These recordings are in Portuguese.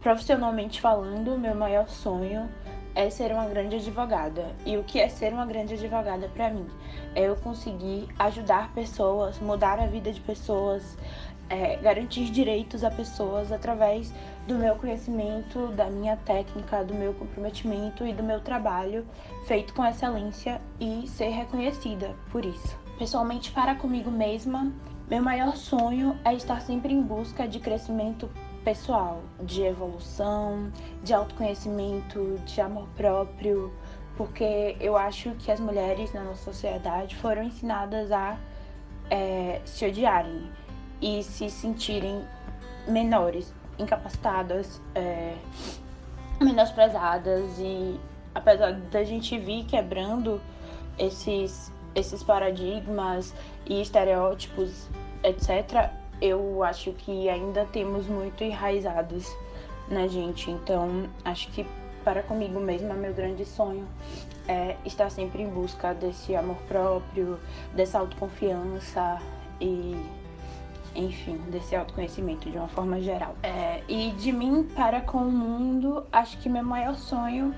profissionalmente falando, meu maior sonho é ser uma grande advogada. E o que é ser uma grande advogada para mim? É eu conseguir ajudar pessoas, mudar a vida de pessoas, é, garantir direitos a pessoas através do meu conhecimento, da minha técnica, do meu comprometimento e do meu trabalho feito com excelência e ser reconhecida por isso. Pessoalmente, para comigo mesma, meu maior sonho é estar sempre em busca de crescimento pessoal, de evolução, de autoconhecimento, de amor próprio, porque eu acho que as mulheres na nossa sociedade foram ensinadas a é, se odiarem e se sentirem menores, incapacitadas, é, menosprezadas e apesar da gente vir quebrando esses esses paradigmas e estereótipos, etc., eu acho que ainda temos muito enraizados na gente. Então, acho que para comigo mesma, meu grande sonho é estar sempre em busca desse amor próprio, dessa autoconfiança e, enfim, desse autoconhecimento de uma forma geral. É, e de mim para com o mundo, acho que meu maior sonho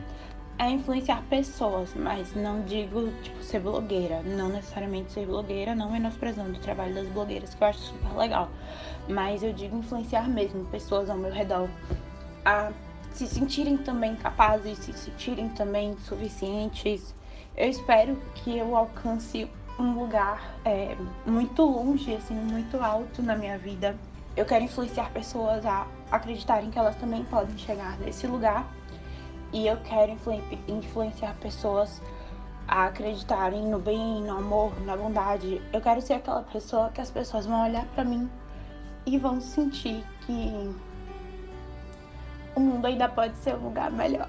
é influenciar pessoas, mas não digo, tipo, ser blogueira. Não necessariamente ser blogueira, não menosprezando o trabalho das blogueiras, que eu acho super legal. Mas eu digo influenciar mesmo pessoas ao meu redor a se sentirem também capazes, se sentirem também suficientes. Eu espero que eu alcance um lugar é, muito longe, assim, muito alto na minha vida. Eu quero influenciar pessoas a acreditarem que elas também podem chegar nesse lugar e eu quero influenciar pessoas a acreditarem no bem, no amor, na bondade. Eu quero ser aquela pessoa que as pessoas vão olhar para mim e vão sentir que o mundo ainda pode ser um lugar melhor.